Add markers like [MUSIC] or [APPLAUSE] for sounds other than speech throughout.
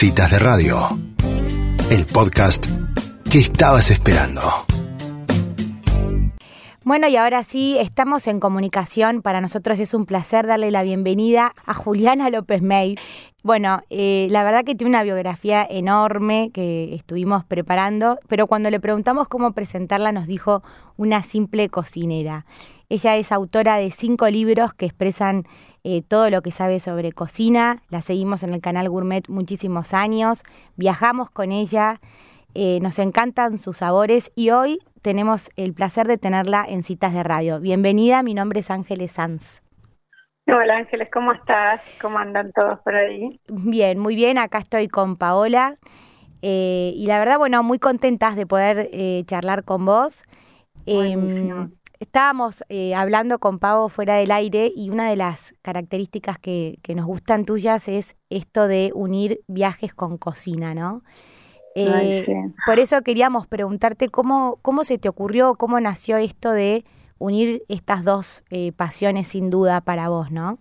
Citas de Radio, el podcast que estabas esperando. Bueno, y ahora sí, estamos en comunicación. Para nosotros es un placer darle la bienvenida a Juliana López May. Bueno, eh, la verdad que tiene una biografía enorme que estuvimos preparando, pero cuando le preguntamos cómo presentarla nos dijo una simple cocinera. Ella es autora de cinco libros que expresan eh, todo lo que sabe sobre cocina. La seguimos en el canal Gourmet muchísimos años. Viajamos con ella. Eh, nos encantan sus sabores y hoy tenemos el placer de tenerla en citas de radio. Bienvenida, mi nombre es Ángeles Sanz. Hola Ángeles, ¿cómo estás? ¿Cómo andan todos por ahí? Bien, muy bien, acá estoy con Paola eh, y la verdad, bueno, muy contentas de poder charlar con vos. Em, Estábamos eh, hablando con Pavo fuera del aire y una de las características que, nos gustan tuyas es esto de unir viajes con cocina, ¿no? Eh, por eso queríamos preguntarte cómo, cómo se te ocurrió, cómo nació esto de unir estas dos eh, pasiones sin duda para vos, ¿no?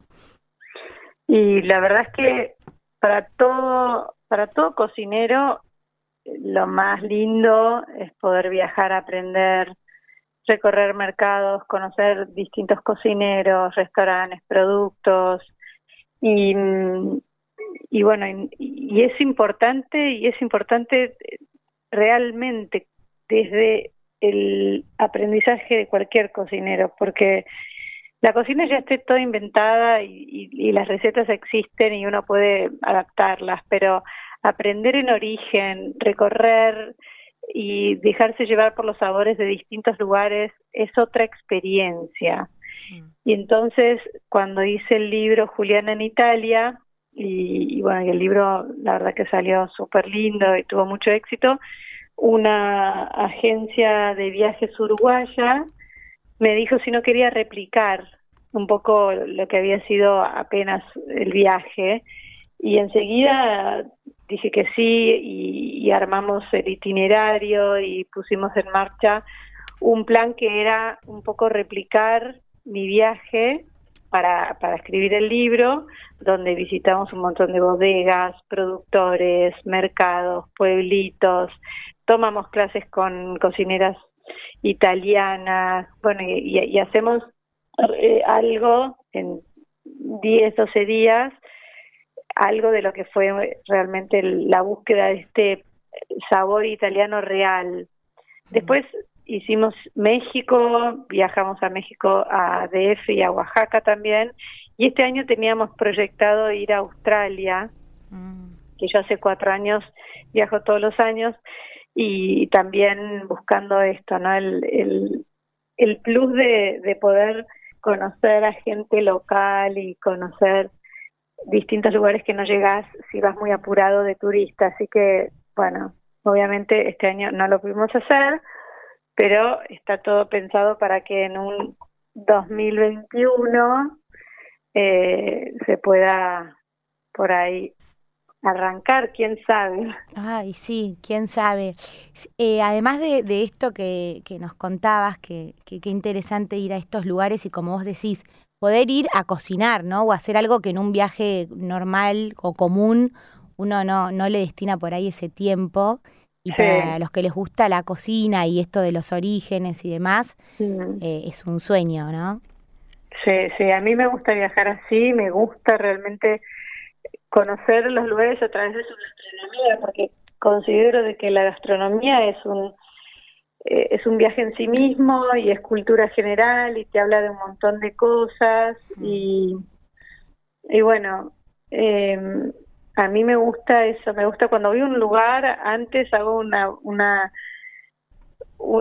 Y la verdad es que para todo, para todo cocinero lo más lindo es poder viajar, aprender, recorrer mercados, conocer distintos cocineros, restaurantes, productos y, y bueno, y, es importante y es importante realmente desde el aprendizaje de cualquier cocinero porque la cocina ya esté toda inventada y, y, las recetas existen y uno puede adaptarlas, pero aprender en origen, recorrer y dejarse llevar por los sabores de distintos lugares es otra experiencia. Mm. Y entonces, cuando hice el libro Juliana en Italia, y, bueno, y el libro la verdad que salió súper lindo y tuvo mucho éxito, una agencia de viajes uruguaya me dijo si no quería replicar un poco lo que había sido apenas el viaje y enseguida dije que sí y, armamos el itinerario y pusimos en marcha un plan que era un poco replicar mi viaje para, para escribir el libro, donde visitamos un montón de bodegas, productores, mercados, pueblitos, tomamos clases con cocineras italianas, bueno, y, hacemos eh, algo en 10, 12 días algo de lo que fue realmente la búsqueda de este sabor italiano real. Después hicimos México, viajamos a México, a DF y a Oaxaca también, y este año teníamos proyectado ir a Australia, mm. que yo hace cuatro años viajo todos los años, y también buscando esto, ¿no? El, el, el plus de, de poder conocer a gente local y conocer distintos lugares que no llegas si vas muy apurado de turista. Así que, bueno, obviamente este año no lo pudimos hacer, pero está todo pensado para que en un 2021 eh, se pueda por ahí arrancar, quién sabe. Ay, sí, quién sabe. Eh, además de, de esto que, que, nos contabas, que qué interesante ir a estos lugares y como vos decís, poder ir a cocinar, ¿no? O hacer algo que en un viaje normal o común uno no, no le destina por ahí ese tiempo. Y para los que les gusta la cocina y esto de los orígenes y demás, eh, es un sueño, ¿no? Sí, sí, a mí me gusta viajar así, me gusta realmente conocer los lugares a través de su gastronomía, porque considero de que la gastronomía es un eh, es un viaje en sí mismo y es cultura general y te habla de un montón de cosas mm. y, y bueno, eh, a mí me gusta eso, me gusta cuando voy a un lugar, antes hago una, una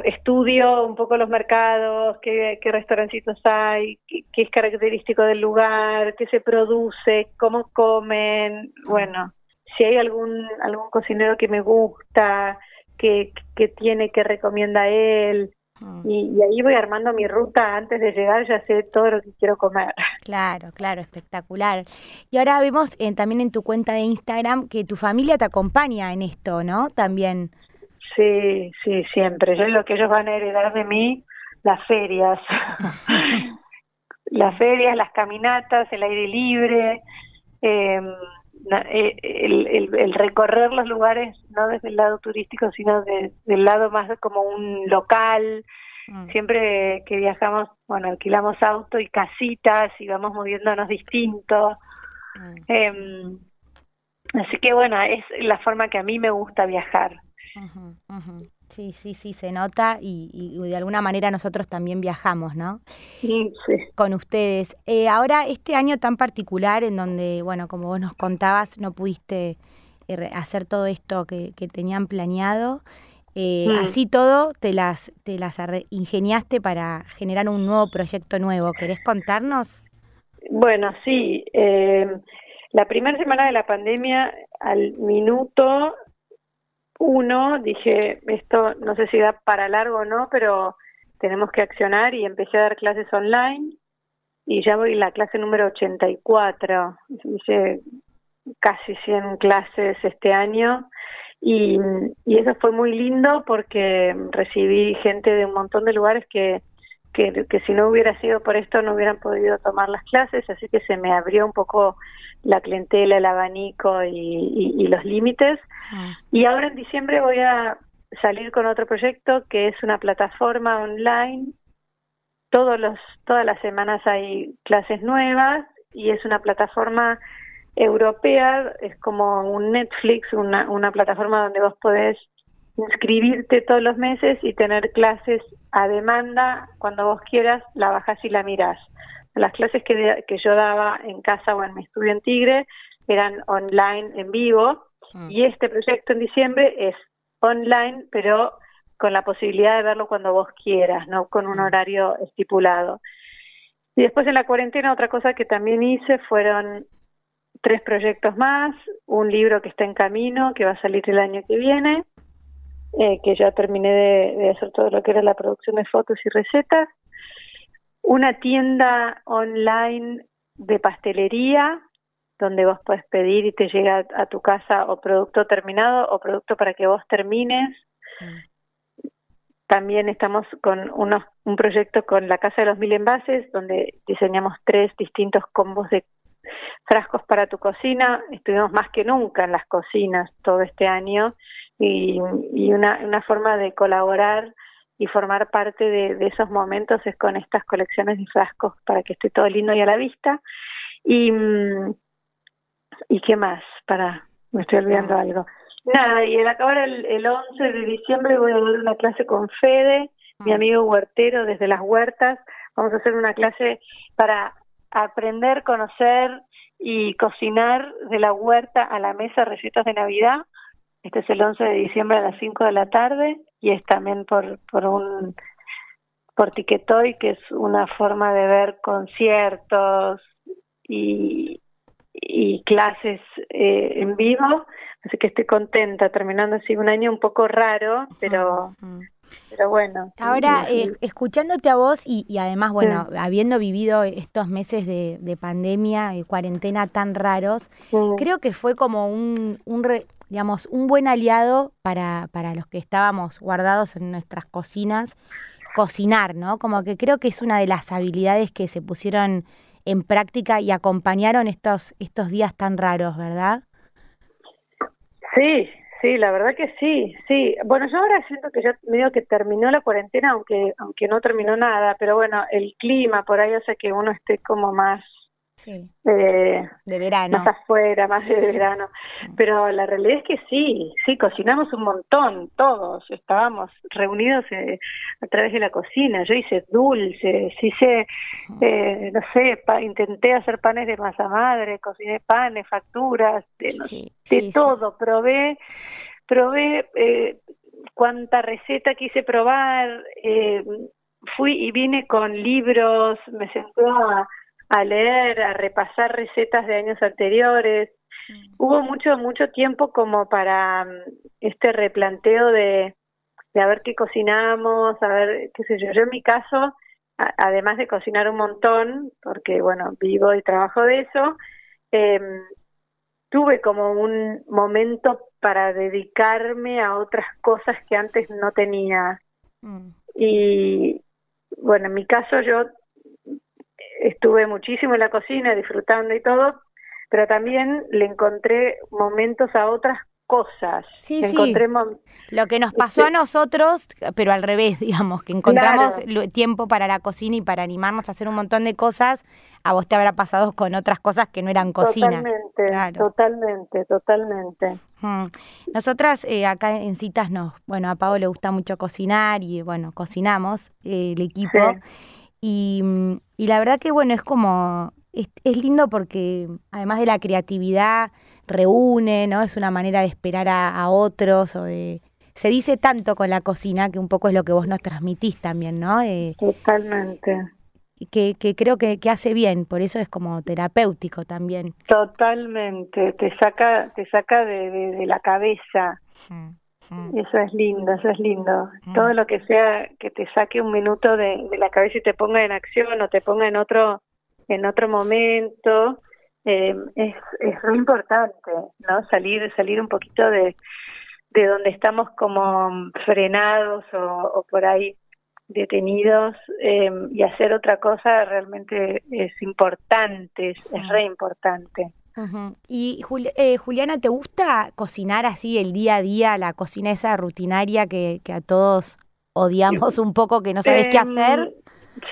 estudio un poco los mercados, qué, qué restaurancitos hay, qué, qué, es característico del lugar, qué se produce, cómo comen, bueno, si hay algún algún cocinero que me gusta, que, tiene, que recomienda él. Mm. Y, ahí voy armando mi ruta antes de llegar, ya sé todo lo que quiero comer. [LAUGHS] Claro, claro, espectacular. Y ahora vemos eh, también en tu cuenta de Instagram que tu familia te acompaña en esto, ¿no? También. Sí, sí, siempre. Yo lo que ellos van a heredar de mí, las ferias. [LAUGHS] [LAUGHS] las ferias, las caminatas, el aire libre. Eh, eh, el, recorrer los lugares no desde el lado turístico, sino desde del lado más como un local. Mm. Siempre que viajamos, bueno, alquilamos auto y casitas y vamos moviéndonos distinto. Mm. Em, así que bueno, es la forma que a mí me gusta viajar. Sí, sí, sí, se nota y, de alguna manera nosotros también viajamos, ¿no? Sí, sí. Con ustedes. Eh, ahora, este año tan particular en donde, bueno, como vos nos contabas, no pudiste eh, hacer todo esto que, tenían planeado, eh, mm. así todo te las, te las ingeniaste para generar un nuevo proyecto nuevo. ¿Querés contarnos? Bueno, sí. la primera semana de la pandemia, al minuto, uno, dije, esto no sé si da para largo o no, pero tenemos que accionar y empecé a dar clases online y ya voy la clase número 84. Hice casi 100 clases este año y, y eso fue muy lindo porque recibí gente de un montón de lugares que, que, que si no hubiera sido por esto no hubieran podido tomar las clases, así que se me abrió un poco la clientela, el abanico y, los límites. Ah. Y ahora en diciembre voy a salir con otro proyecto que es una plataforma online. Todos los, todas las semanas hay clases nuevas y es una plataforma europea, es como un Netflix, una, una plataforma donde vos podés inscribirte todos los meses y tener clases a demanda cuando vos quieras, la bajas y la mirás. Las clases que, que yo daba en casa o en mi estudio en Tigre eran online en vivo mm. y este proyecto en diciembre es online pero con la posibilidad de verlo cuando vos quieras, no con un mm. horario estipulado. Y después en la cuarentena otra cosa que también hice fueron tres proyectos más, un libro que está en camino, que va a salir el año que viene, eh, que ya terminé de, hacer todo lo que era la producción de fotos y recetas, una tienda online de pastelería donde vos puedes pedir y te llega a tu casa o producto terminado o producto para que vos termines. También estamos con unos, un proyecto con la Casa de los Mil Envases, donde diseñamos tres distintos combos de frascos para tu cocina. Estuvimos más que nunca en las cocinas todo este año y, y una, una forma de colaborar y formar parte de, esos momentos es con estas colecciones de frascos para que esté todo lindo y a la vista. Y, mm, ¿y qué más? Para, me estoy olvidando ah. algo. Nada, y el, ahora el, el 11 de diciembre voy a dar una clase con Fede, mi ah. amigo huertero desde las huertas. Vamos a hacer una clase para aprender, conocer y cocinar de la huerta a la mesa recetas de Navidad. Este es el 11 de diciembre a las 5 de la tarde y es también por, por un por Tiquetoy, que es una forma de ver conciertos y, y clases eh, en vivo, así que estoy contenta, terminando así un año un poco raro, pero, pero bueno. Ahora, eh, escuchándote a vos y, y además, bueno, habiendo vivido estos meses de, de pandemia y cuarentena tan raros, creo que fue como un, un digamos, un buen aliado para, para los que estábamos guardados en nuestras cocinas, cocinar, ¿no? Como que creo que es una de las habilidades que se pusieron en práctica y acompañaron estos, estos días tan raros, ¿verdad? Sí, sí, la verdad que sí, sí. Bueno, yo ahora siento que ya medio que terminó la cuarentena, aunque aunque no terminó nada, pero bueno, el clima por ahí hace que uno esté como más Sí. Eh, de verano. Más afuera, más de verano. Pero la realidad es que sí, sí, cocinamos un montón, todos. Estábamos reunidos eh, a través de la cocina. Yo hice dulces, hice, eh, no sé, intenté hacer panes de masa madre, cociné panes, facturas, de, de todo. Probé, probé eh, cuánta receta quise probar. Eh, fui y vine con libros, me senté a a leer, a repasar recetas de años anteriores. Mm. Hubo mucho, mucho tiempo como para mm, este replanteo de, de a ver qué cocinamos, a ver, qué sé yo. Yo en mi caso, además de cocinar un montón, porque bueno, vivo y trabajo de eso, eh, tuve como un momento para dedicarme a otras cosas que antes no tenía. Mm. Y bueno, en mi caso yo estuve muchísimo en la cocina disfrutando y todo, pero también le encontré momentos a otras cosas. Sí, sí. Lo que nos pasó a nosotros, pero al revés, [LAUGHS] digamos, que encontramos tiempo para la cocina y para animarnos a hacer un montón de cosas, a vos te habrá pasado con otras cosas que no eran cocina. Totalmente, totalmente, totalmente. Mm. Nosotras eh, acá en citas nos, bueno, a Pau le gusta mucho cocinar y bueno, cocinamos eh, el equipo. Y, y la verdad que bueno, es como, es, es lindo porque además de la creatividad, reúne, ¿no? Es una manera de esperar a, otros o de... Se dice tanto con la cocina que un poco es lo que vos nos transmitís también, ¿no? Eh, Totalmente. Que, que creo que, que, hace bien, por eso es como terapéutico también. Totalmente, te saca, te saca de, de, la cabeza. Mm, mm. Eso es lindo, eso es lindo. Mm. Todo lo que sea que te saque un minuto de, de, la cabeza y te ponga en acción o te ponga en otro, en otro momento, eh, es, es muy importante, ¿no? Salir, salir un poquito de, de donde estamos como frenados o, por ahí detenidos eh, y hacer otra cosa realmente es importante, es, re importante. Y eh, Juliana, ¿te gusta cocinar así el día a día, la cocina esa rutinaria que, que a todos odiamos un poco, que no sabes qué hacer? Em,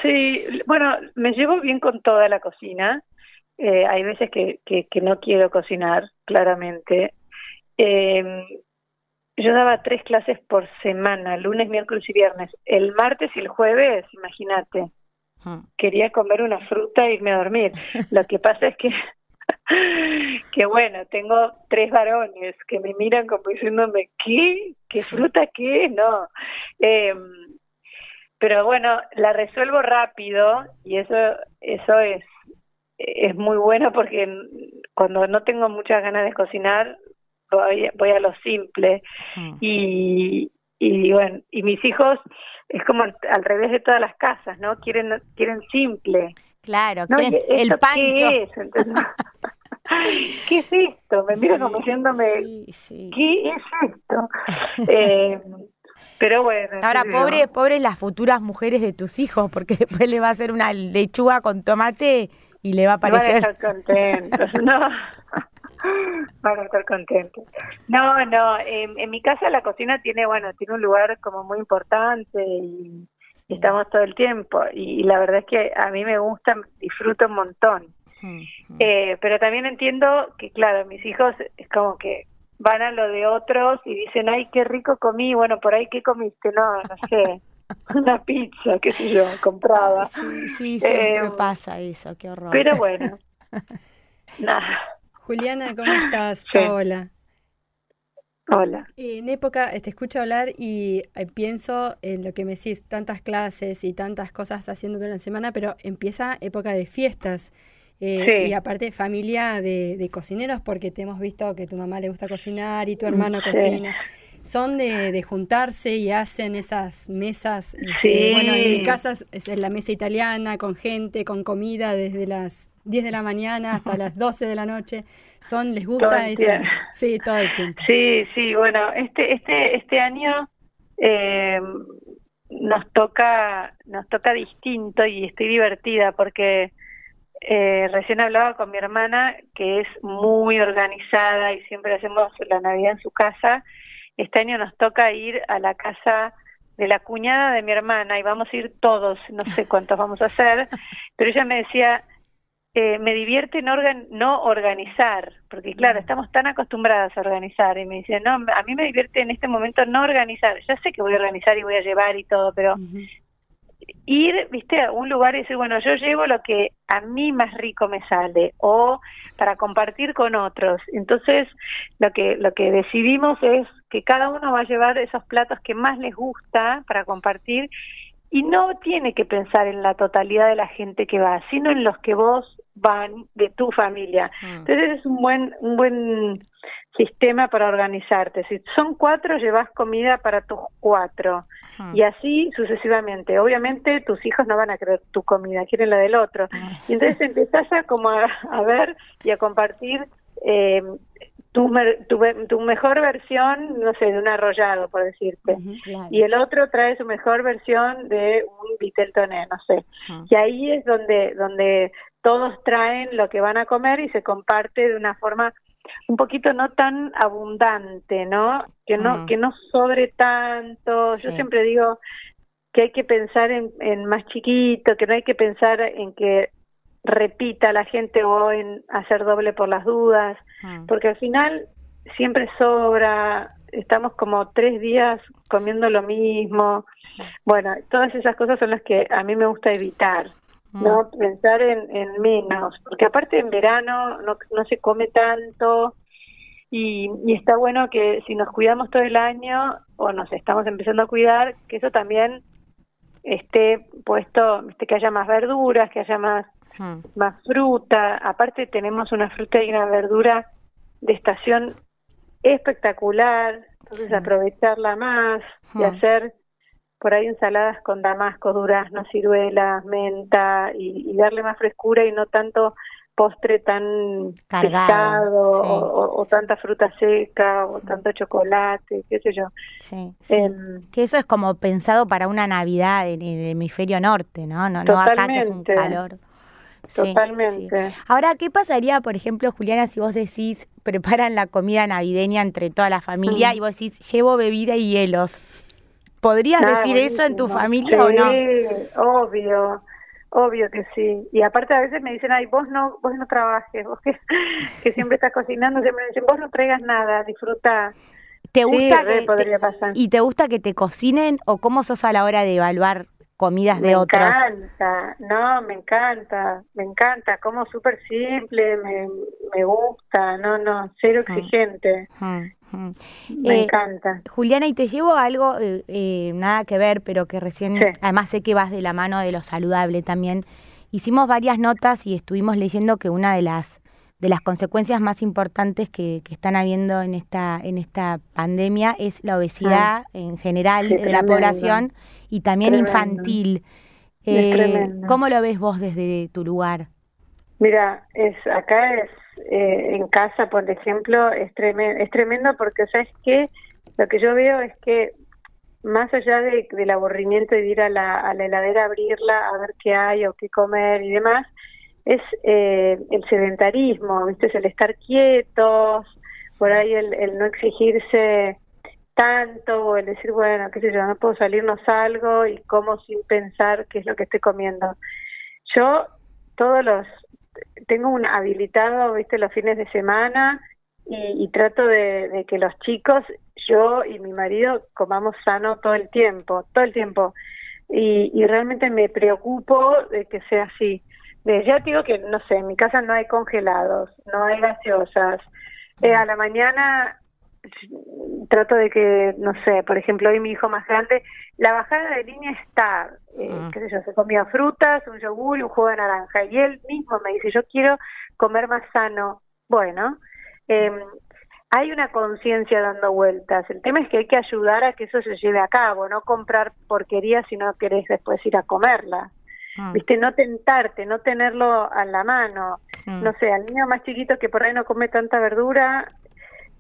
sí, bueno, me llevo bien con toda la cocina. Eh, hay veces que, que, no quiero cocinar, claramente. Eh, yo daba tres clases por semana, lunes, miércoles y viernes. El martes y el jueves, imagínate, ah. quería comer una fruta e irme a dormir. Lo que pasa es que, [LAUGHS] que bueno, tengo tres varones que me miran como diciéndome, ¿qué? ¿Qué fruta qué? No. Eh, pero bueno, la resuelvo rápido y eso, eso es es muy bueno porque cuando no tengo muchas ganas de cocinar voy, voy a lo simple mm. y, y bueno y mis hijos es como al, revés de todas las casas no quieren quieren simple claro el pancho ¿qué es? [LAUGHS] ¿qué es esto? me miro como diciéndome ¿qué es esto? [LAUGHS] eh, pero bueno. Ahora, pobre, pobres las futuras mujeres de tus hijos, porque [LAUGHS] después le va a hacer una lechuga con tomate y le va a parecer. Van a estar contentos, no. [LAUGHS] Van a estar contentos. No, no, en, mi casa la cocina tiene, bueno, tiene un lugar como muy importante y, estamos todo el tiempo. Y, la verdad es que a mí me gusta, disfruto un montón. Eh, pero también entiendo que, claro, mis hijos es como que van a lo de otros y dicen, ay, qué rico comí, bueno, por ahí, ¿qué comiste? No, no sé. [LAUGHS] [LAUGHS] una pizza, qué sé yo, comprada. Sí, sí, siempre eh, pasa eso, qué horror. Pero bueno, [LAUGHS] nada. Juliana, ¿cómo estás? Hola. Hola. En época, te escucho hablar y eh, pienso en lo que me decís, tantas clases y tantas cosas haciendo durante la semana, pero empieza época de fiestas. Eh, y aparte familia de, de, cocineros, porque te hemos visto que tu mamá le gusta cocinar y tu hermano cocina son de, de, juntarse y hacen esas mesas. Este, bueno, en mi casa es la mesa italiana con gente, con comida desde las 10 de la mañana hasta [LAUGHS] las 12 de la noche. Son, les gusta eso. Sí, todo el tiempo. Sí, sí, bueno, este este este año eh, nos toca nos toca distinto y estoy divertida porque eh, recién hablaba con mi hermana que es muy organizada y siempre hacemos la Navidad en su casa este año nos toca ir a la casa de la cuñada de mi hermana y vamos a ir todos, no sé cuántos vamos a hacer, [LAUGHS] pero ella me decía, eh, me divierte no, no organizar, porque claro, estamos tan acostumbradas a organizar y me dice, no, a mí me divierte en este momento no organizar, ya sé que voy a organizar y voy a llevar y todo, pero ir, viste, a un lugar y decir, bueno, yo llevo lo que a mí más rico me sale o para compartir con otros. Entonces, lo que lo que decidimos es que cada uno va a llevar esos platos que más les gusta para compartir y no tiene que pensar en la totalidad de la gente que va, sino en los que vos van de tu familia. Mm. Entonces es un buen un buen sistema para organizarte. Si son cuatro, llevas comida para tus cuatro. Y así sucesivamente. Obviamente tus hijos no van a querer tu comida, quieren la del otro. Y entonces empezás a como a, ver y a compartir eh, tu, tu, mejor versión, no sé, de un arrollado, por decirte. Y el otro trae su mejor versión de un vitel toné, no sé. Y ahí es donde, donde todos traen lo que van a comer y se comparte de una forma un poquito no tan abundante, ¿no? Que no mm. que no sobre tanto. Yo siempre digo que hay que pensar en, en más chiquito, que no hay que pensar en que repita la gente o en hacer doble por las dudas, mm. porque al final siempre sobra, estamos como tres días comiendo lo mismo. Bueno, todas esas cosas son las que a mí me gusta evitar, ¿no? Pensar en, en menos, porque aparte en verano no, no se come tanto y, y está bueno que si nos cuidamos todo el año o nos estamos empezando a cuidar, que eso también esté puesto, que haya más verduras, que haya más más fruta. Aparte tenemos una fruta y una verdura de estación espectacular, entonces aprovecharla más y hacer por ahí ensaladas con damasco, durazno, ciruelas, menta y, darle más frescura y no tanto postre tan cargado o, tanta fruta seca o tanto chocolate, qué sé yo. Em, que eso es como pensado para una Navidad en el hemisferio norte, ¿no? No, no acá que es un calor. Totalmente. Ahora, ¿qué pasaría, por ejemplo, Juliana, si vos decís, preparan la comida navideña entre toda la familia mm. y vos decís, llevo bebida y hielos? ¿Podrías ah, decir eso en tu familia o no? Sí, obvio. Obvio que sí. Y aparte a veces me dicen, ay, vos no, vos no trabajes, vos que, [LAUGHS] que siempre estás cocinando, siempre me dicen, vos no traigas nada, disfruta. ¿Te gusta que pasar. ¿Y te gusta que te cocinen o cómo sos a la hora de evaluar comidas de otros. Me encanta, no, me encanta, me encanta, como súper simple, me, me gusta, no, no, cero exigente. Me eh, encanta. Juliana, y te llevo algo, eh, eh, nada que ver, pero que recién, además sé que vas de la mano de lo saludable también. Hicimos varias notas y estuvimos leyendo que una de las de las consecuencias más importantes que, que están habiendo en esta en esta pandemia es la obesidad ah. en general de la población y también infantil. Eh, ¿Cómo lo ves vos desde tu lugar? Mira, es acá es eh, en casa, por ejemplo, es tremendo, es tremendo porque sabes que lo que yo veo es que más allá de, del aburrimiento de ir a la, a la heladera, abrirla, a ver qué hay o qué comer y demás, es eh, el sedentarismo, ¿viste? es el estar quietos, por ahí el, el no exigirse tanto o el decir, bueno, qué sé yo, no puedo salir, no salgo y como sin pensar qué es lo que estoy comiendo. Yo todos los, tengo un habilitado, viste, los fines de semana y, trato de, que los chicos, yo y mi marido comamos sano todo el tiempo, todo el tiempo. Y, y realmente me preocupo de que sea así. De, ya digo que, no sé, en mi casa no hay congelados, no hay gaseosas. Eh, a la mañana trato de que, no sé, por ejemplo, hoy mi hijo más grande, la bajada de línea está, eh, ah. qué sé yo, se comía frutas, un yogur y un jugo de naranja. Y él mismo me dice, yo quiero comer más sano. Bueno, eh, hay una conciencia dando vueltas. El tema es que hay que ayudar a que eso se lleve a cabo, no comprar porquería si no querés después ir a comerla. Ah. ¿Viste? No tentarte, no tenerlo a la mano. Ah. No sé, al niño más chiquito que por ahí no come tanta verdura,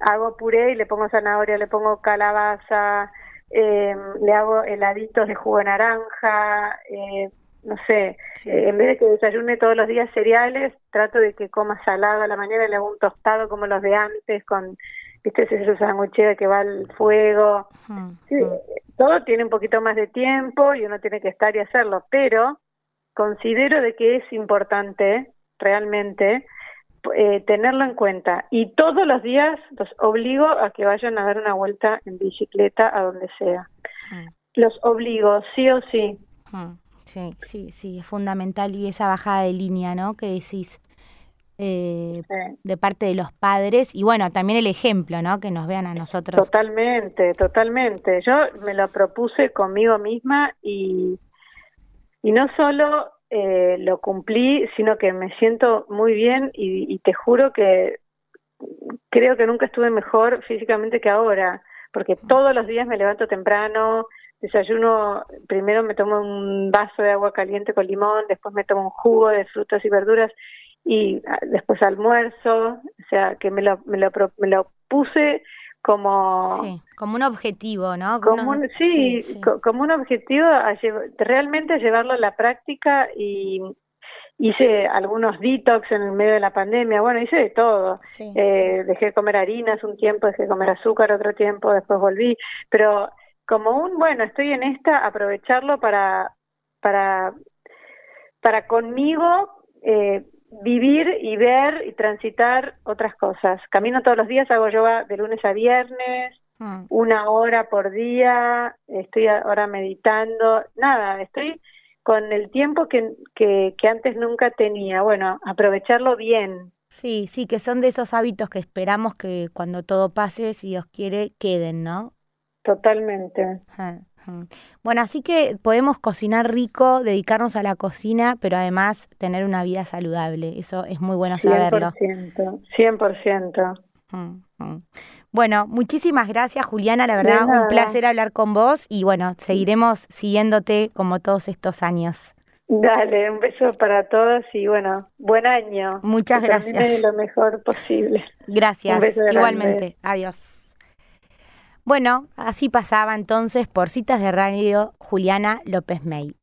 hago puré y le pongo zanahoria, le pongo calabaza, eh, le hago heladitos de jugo de naranja, eh, no sé, eh, en vez de que desayune todos los días cereales, trato de que coma salado a la mañana, le hago un tostado como los de antes, con, viste, ese sanguchera que va al fuego. todo tiene un poquito más de tiempo y uno tiene que estar y hacerlo, pero considero de que es importante realmente eh, tenerlo en cuenta. Y todos los días los obligo a que vayan a dar una vuelta en bicicleta a donde sea. Mm. Los obligo, sí o sí. Mm. Sí, sí, sí, es fundamental. Y esa bajada de línea, ¿no? Que decís eh, de parte de los padres. Y bueno, también el ejemplo, ¿no? Que nos vean a nosotros. Totalmente, totalmente. Yo me lo propuse conmigo misma y, y no solo eh, lo cumplí, sino que me siento muy bien y, te juro que creo que nunca estuve mejor físicamente que ahora, porque todos los días me levanto temprano, desayuno, primero me tomo un vaso de agua caliente con limón, después me tomo un jugo de frutas y verduras y ah, después almuerzo, o sea que me lo, me lo, me lo puse como sí, como un objetivo, ¿no? Como sí, como un objetivo a realmente llevarlo a la práctica y, hice algunos detox en el medio de la pandemia, bueno, hice de todo. Eh, dejé de comer harinas un tiempo, dejé de comer azúcar otro tiempo, después volví, pero como un, bueno, estoy en esta, aprovecharlo para, para, para conmigo eh, vivir y ver y transitar otras cosas. Camino todos los días, hago yoga de lunes a viernes, mm. una hora por día, estoy ahora meditando, nada, estoy con el tiempo que, que, que antes nunca tenía. Bueno, aprovecharlo bien. Sí, sí, que son de esos hábitos que esperamos que cuando todo pase, si Dios quiere, queden, ¿no? Totalmente. Bueno, así que podemos cocinar rico, dedicarnos a la cocina, pero además tener una vida saludable. Eso es muy bueno saberlo. 100%. 100%. Bueno, muchísimas gracias Juliana, la verdad un placer hablar con vos y bueno, seguiremos siguiéndote como todos estos años. Dale, un beso para todos y bueno, buen año. Muchas gracias. lo mejor posible. Gracias, igualmente. Adiós. Bueno, así pasaba entonces por citas de radio Juliana López May.